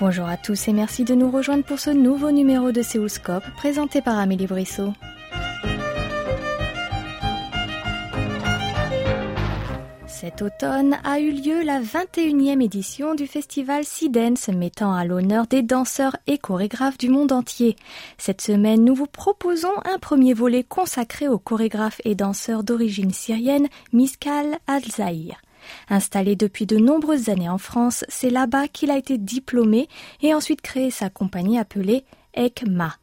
Bonjour à tous et merci de nous rejoindre pour ce nouveau numéro de Séoulscope présenté par Amélie Brissot. Cet automne a eu lieu la 21e édition du festival Dance mettant à l'honneur des danseurs et chorégraphes du monde entier. Cette semaine, nous vous proposons un premier volet consacré au chorégraphe et danseur d'origine syrienne Miskal Al-Zahir. Installé depuis de nombreuses années en France, c'est là-bas qu'il a été diplômé et ensuite créé sa compagnie appelée ECMA.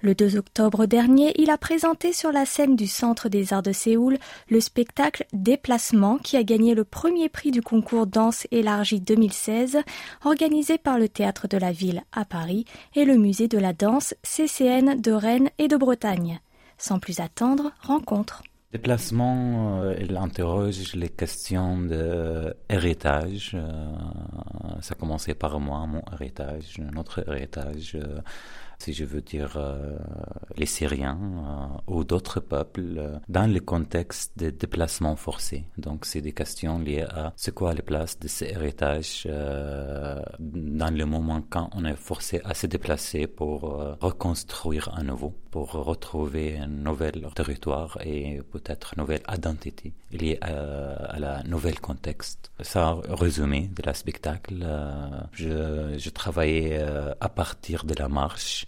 Le 2 octobre dernier, il a présenté sur la scène du Centre des Arts de Séoul le spectacle Déplacement qui a gagné le premier prix du concours Danse élargie 2016 organisé par le Théâtre de la Ville à Paris et le Musée de la Danse CCN de Rennes et de Bretagne. Sans plus attendre, rencontre. Déplacement, euh, il interroge les questions d'héritage. Euh, ça a commencé par moi, mon héritage, notre héritage. Euh, si je veux dire euh, les Syriens euh, ou d'autres peuples, euh, dans le contexte des déplacements forcés. Donc c'est des questions liées à c'est quoi les places de ces héritages dans le moment quand on est forcé à se déplacer pour reconstruire à nouveau, pour retrouver un nouvel territoire et peut-être une nouvelle identité liée à, la nouvelle contexte. Ça, résumé de la spectacle, je, je travaillais à partir de la marche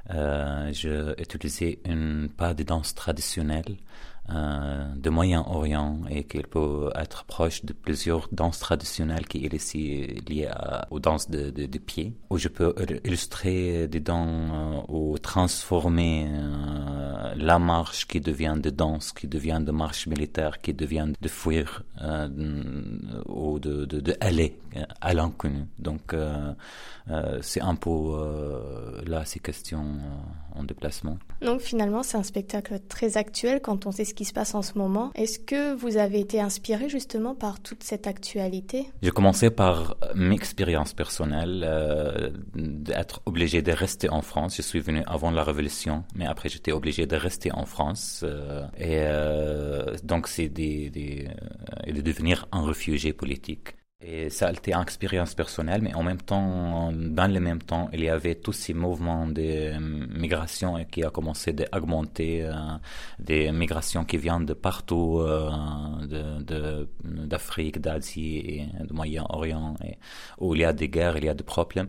euh, j'ai utilisé une pas de danse traditionnelle euh, de Moyen-Orient et qu'il peut être proche de plusieurs danses traditionnelles qui est ici liées aux danses de, de, pied, où je peux illustrer des danses euh, ou transformer euh, la marche qui devient de danse, qui devient de marche militaire, qui devient de fuir ou de aller à l'inconnu. Donc c'est un peu là ces questions en déplacement. Donc finalement c'est un spectacle très actuel quand on sait ce qui se passe en ce moment. Est-ce que vous avez été inspiré justement par toute cette actualité? J'ai commencé par mes expériences personnelles, euh, d'être obligé de rester en France. Je suis venu avant la Révolution, mais après j'étais obligé de rester en France. Euh, et euh, donc c'est de devenir un réfugié politique. Et ça a été une expérience personnelle, mais en même temps, dans le même temps, il y avait tous ces mouvements de migration qui a commencé d'augmenter, euh, des migrations qui viennent de partout, euh, d'Afrique, d'Asie et du Moyen-Orient, où il y a des guerres, il y a des problèmes.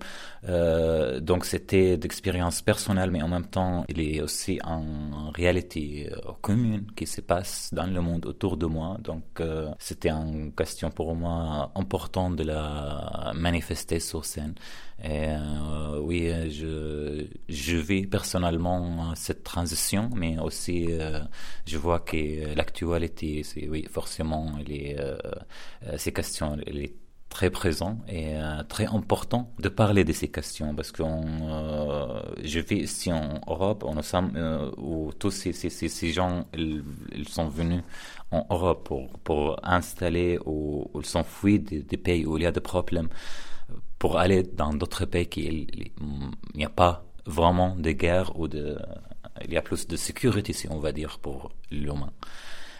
Euh, donc c'était d'expérience personnelle, mais en même temps, il y a aussi une réalité euh, commune qui se passe dans le monde autour de moi. Donc euh, c'était une question pour moi importante de la manifester sur scène. Et euh, oui, je, je vis personnellement cette transition, mais aussi euh, je vois que l'actualité, c'est oui, forcément, les, euh, ces questions, très présent et très important de parler de ces questions parce que je vis ici en Europe, nous sommes où tous ces, gens ils, ils, sont venus en Europe pour, pour installer ou, ou s'enfuir des, des, pays où il y a des problèmes pour aller dans d'autres pays qui il n'y a pas vraiment de guerre ou de il y a plus de sécurité si on va dire pour l'humain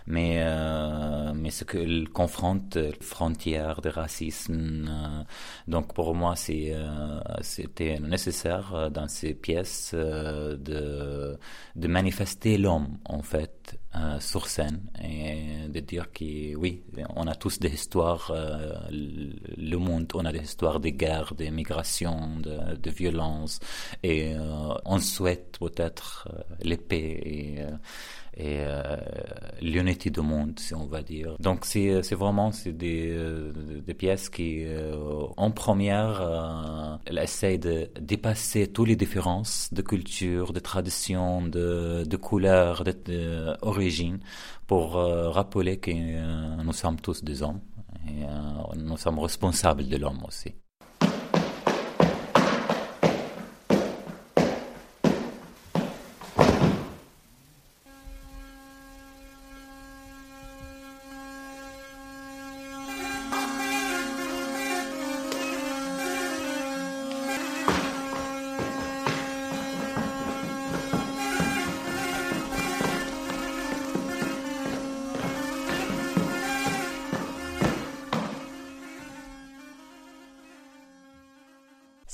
mais euh, mais ce qu'elle confronte les frontières de racisme euh, donc pour moi c'est euh, c'était nécessaire euh, dans ces pièces euh, de de manifester l'homme en fait euh, sur scène et de dire que oui on a tous des histoires le monde on a des histoires de guerres de migrations de, de violences et on souhaite peut-être l'épée et euh, l'unité du monde, si on va dire. Donc c'est c'est vraiment c'est des euh, pièces qui euh, en première euh, essaie de dépasser toutes les différences de culture, de tradition, de de couleur, d'origine pour euh, rappeler que euh, nous sommes tous des hommes et nous sommes responsables de l'homme aussi.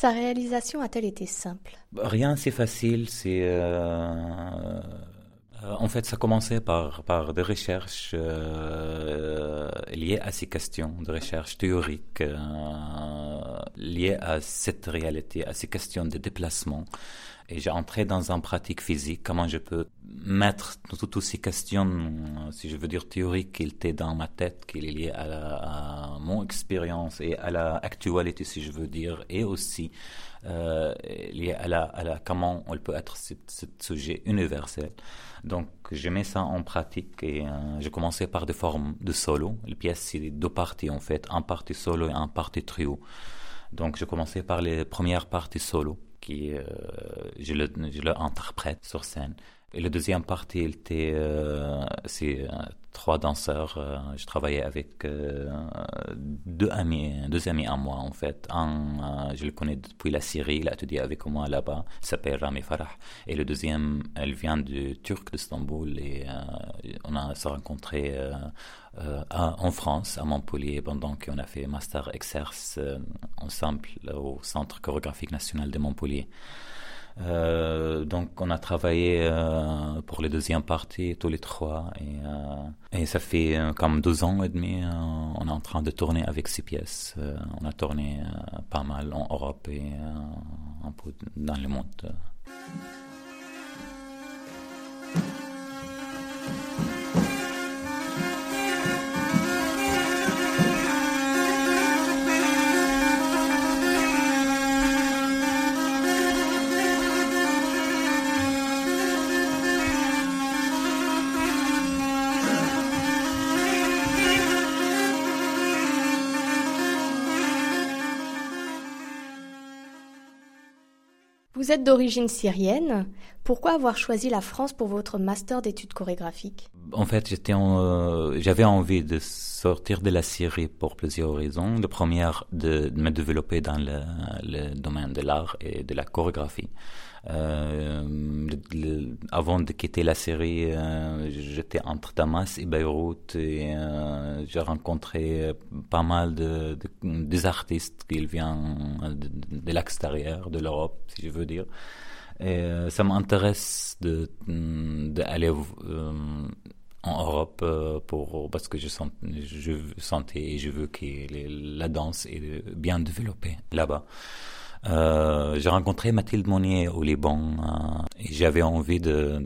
Sa réalisation a-t-elle été simple? Rien, c'est facile. C'est euh, en fait, ça commençait par par des recherches euh, liées à ces questions, de recherches théoriques euh, liées à cette réalité, à ces questions de déplacement. Et j'ai entré dans une pratique physique, comment je peux mettre toutes ces questions, si je veux dire théoriques, qui étaient dans ma tête, qui est liées à, mon expérience et à la actualité, si je veux dire, et aussi euh, liées à la, à la comment on peut être ce, sujet universel. Donc, je mets ça en pratique et euh, j'ai commencé par des formes de solo. Les pièces, c'est deux parties en fait, un partie solo et un partie trio. Donc, j'ai commencé par les premières parties solo qui euh, je le, je l'interprète sur scène. Et la deuxième partie, était, euh, c'est euh, trois danseurs. Euh, je travaillais avec deux amis, deux amis à moi en fait. Un, je le connais depuis la Syrie, il a étudié avec moi là-bas. Il s'appelle Rami Farah. Et le deuxième, elle vient du Turc d'Istanbul et on a se rencontré en France, à Montpellier, pendant qu'on a fait master exerce ensemble au Centre chorégraphique national de Montpellier. Euh, donc on a travaillé euh, pour les deuxième partie tous les trois et, euh, et ça fait comme deux ans et demi on est en train de tourner avec ces pièces. on a tourné pas mal en Europe et un peu dans le monde. Vous êtes d'origine syrienne. Pourquoi avoir choisi la France pour votre master d'études chorégraphiques? En fait, j'étais euh, j'avais envie de sortir de la Syrie pour plusieurs raisons. La première, de, me développer dans le, domaine de l'art et de la chorégraphie. Euh, avant de quitter la Syrie, euh, j'étais entre Damas et Beyrouth et j'ai rencontré pas mal de, de des artistes qui viennent de, l'extérieur, de l'Europe, si je veux dire. Et ça m'intéresse d'aller en Europe pour parce que je, je sentais et je veux que la danse est bien développée là-bas. Euh, j'ai rencontré Mathilde Monnier au Liban euh, et j'avais envie de,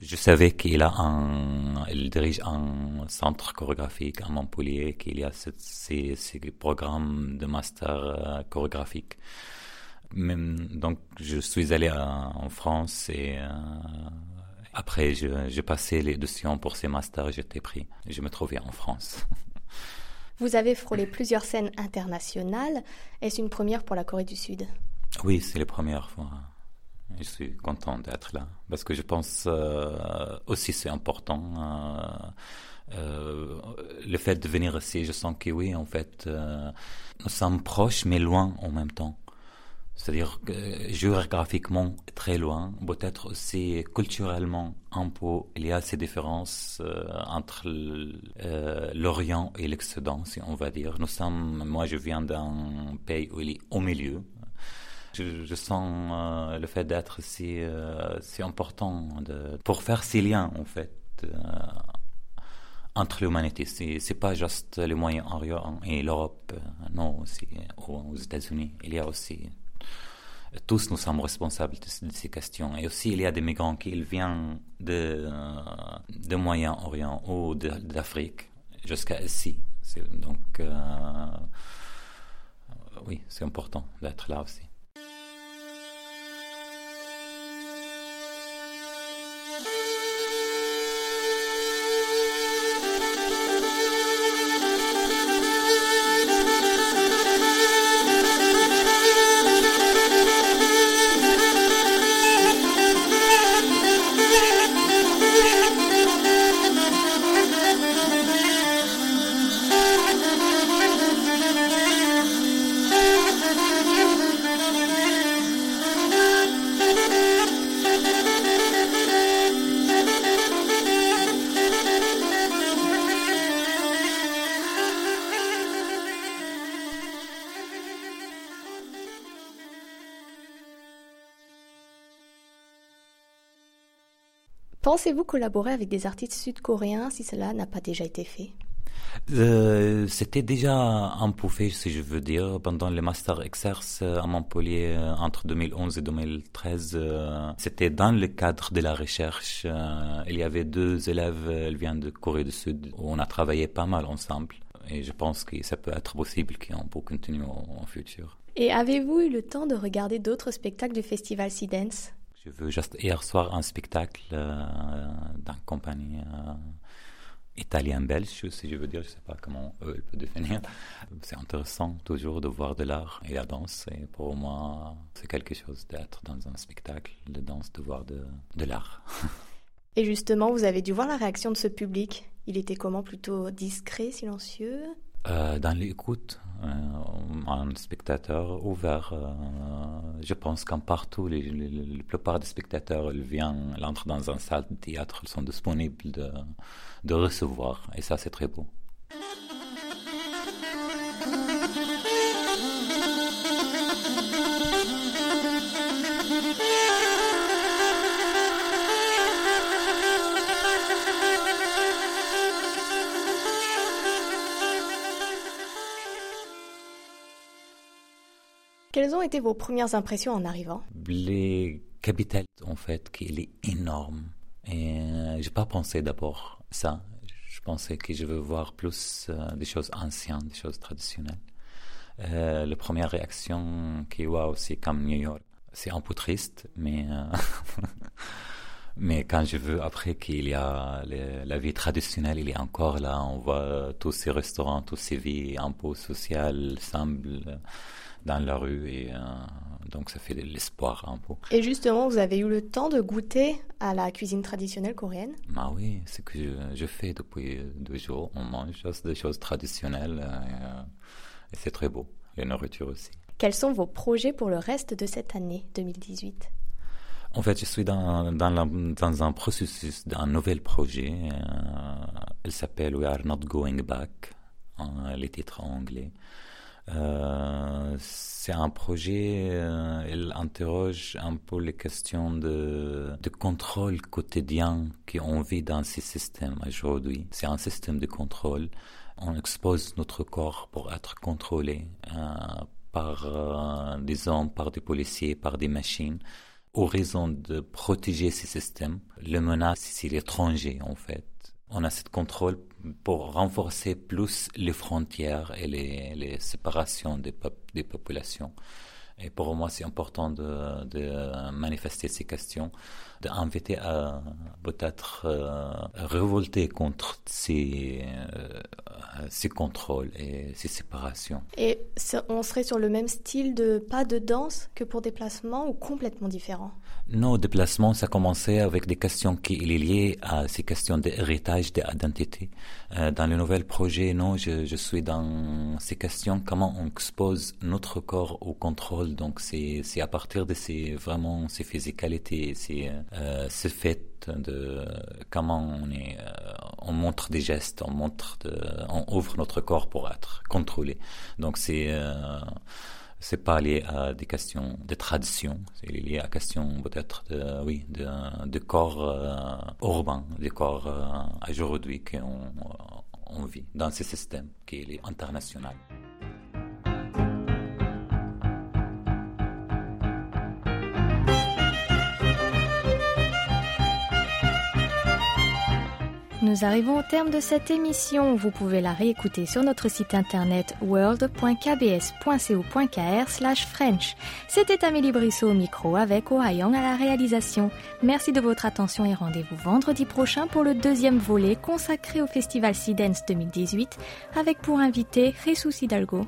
je savais qu'il a un, il dirige un centre chorégraphique à Montpellier, qu'il y a ces, ces, programmes de master euh, chorégraphique. Donc, je suis allé en France et euh, après, j'ai passé les dossiers pour ces masters, j'étais pris. Je me trouvais en France. Vous avez frôlé plusieurs scènes internationales. Est-ce une première pour la Corée du Sud? Oui, c'est la première fois. Je suis content d'être là parce que je pense euh, aussi c'est important. Euh, euh, le fait de venir ici, je sens que oui, en fait, nous sommes proches mais loin en même temps. C'est-à-dire que géographiquement très loin, peut-être aussi culturellement un peu, il y a ces différences euh, entre euh, l'Orient et l'Occident, si on va dire. Nous sommes, moi je viens d'un pays où il est au milieu. Je, sens euh, le fait d'être ici, c'est important de, pour faire ces liens en fait entre l'humanité. C'est, c'est pas juste le Moyen-Orient et l'Europe, non, aussi aux États-Unis. Il y a aussi tous nous sommes responsables de, ces questions. Et aussi, il y a des migrants qui viennent de, euh, Moyen-Orient ou d'Afrique jusqu'à ici. Donc, euh, euh, oui, c'est important d'être là aussi. Pensez-vous collaborer avec des artistes sud-coréens si cela n'a pas déjà été fait? Euh, C'était déjà un peu fait, si je veux dire, pendant le Master Exerce à Montpellier euh, entre 2011 et 2013. Euh, C'était dans le cadre de la recherche. Euh, il y avait deux élèves, elles viennent de Corée du Sud, où on a travaillé pas mal ensemble. Et je pense que ça peut être possible qu'on peut continuer en, en futur. Et avez-vous eu le temps de regarder d'autres spectacles du festival Sea Dance je veux juste hier soir un spectacle euh, d'une compagnie euh, italienne-belge, si je veux dire, je ne sais pas comment eux ils peuvent définir. C'est intéressant toujours de voir de l'art et la danse. Et pour moi, c'est quelque chose d'être dans un spectacle de danse, de voir de, de l'art. et justement, vous avez dû voir la réaction de ce public. Il était comment? Plutôt discret, silencieux? Euh, dans l'écoute, euh, un spectateur ouvert. Euh, je pense qu'en partout, les, la plupart des spectateurs viennent, ils entrent dans un salle de théâtre, ils sont disponibles de recevoir. Et ça, c'est très beau. Quelles ont été vos premières impressions en arrivant? Les capitales, en fait, qu'il est énorme. Et euh, j'ai pas pensé d'abord ça. Je pensais que je veux voir plus euh, des choses anciennes, des choses traditionnelles. Euh, la première réaction qui waouh, c'est comme New York. C'est un peu triste, mais mais quand je veux après qu'il y a la vie traditionnelle, il est encore là. On voit tous ces restaurants, tous ces vies un peu sociales semblent dans la rue et euh, donc ça fait de l'espoir un peu. Et justement, vous avez eu le temps de goûter à la cuisine traditionnelle coréenne? Ah oui, c'est que je, je, fais depuis deux jours. On mange des choses traditionnelles euh, et c'est très beau. La nourriture aussi. Quels sont vos projets pour le reste de cette année 2018 en fait, je suis dans, dans, la, dans un processus d'un nouvel projet. Euh, il s'appelle We Are Not Going Back, hein, les titres en anglais. Euh, c'est un projet, euh, il interroge un peu les questions de, contrôle quotidien qu'on vit dans ces systèmes aujourd'hui. C'est un système de contrôle. On expose notre corps pour être contrôlé euh, par euh, des hommes, par des policiers, par des machines aux raisons de protéger ces systèmes. Le menace, c'est l'étranger en fait. On a ce contrôle pour renforcer plus les frontières et les, séparations des, pop des populations. Et pour moi, c'est important de, manifester ces questions, d'inviter à peut-être euh, révolter contre ces, euh, ces contrôles et ces séparations. Et on serait sur le même style de pas de danse que pour déplacement ou complètement différent? Nos déplacements, ça commençait avec des questions qui sont liées à ces questions d'héritage, d'identité. Euh, dans le nouvel projet, non, je, je, suis dans ces questions, comment on expose notre corps au contrôle. Donc, c'est, c'est à partir de ces, vraiment, ces physicalités, ces, euh, ce fait de comment euh, on montre des gestes, on montre, de, on ouvre notre corps pour être contrôlé. Donc, c'est, euh, c'est pas lié à des questions de tradition, c'est lié à questions peut-être de, oui, de, de corps euh, urbain, des corps aujourd'hui qu'on on vit dans ce système qui est international. Nous arrivons au terme de cette émission. Vous pouvez la réécouter sur notre site internet world.kbs.co.kr French. C'était Amélie Brissot au micro avec Ohayang à la réalisation. Merci de votre attention et rendez-vous vendredi prochain pour le deuxième volet consacré au Festival Dance 2018 avec pour invité Jesus Hidalgo.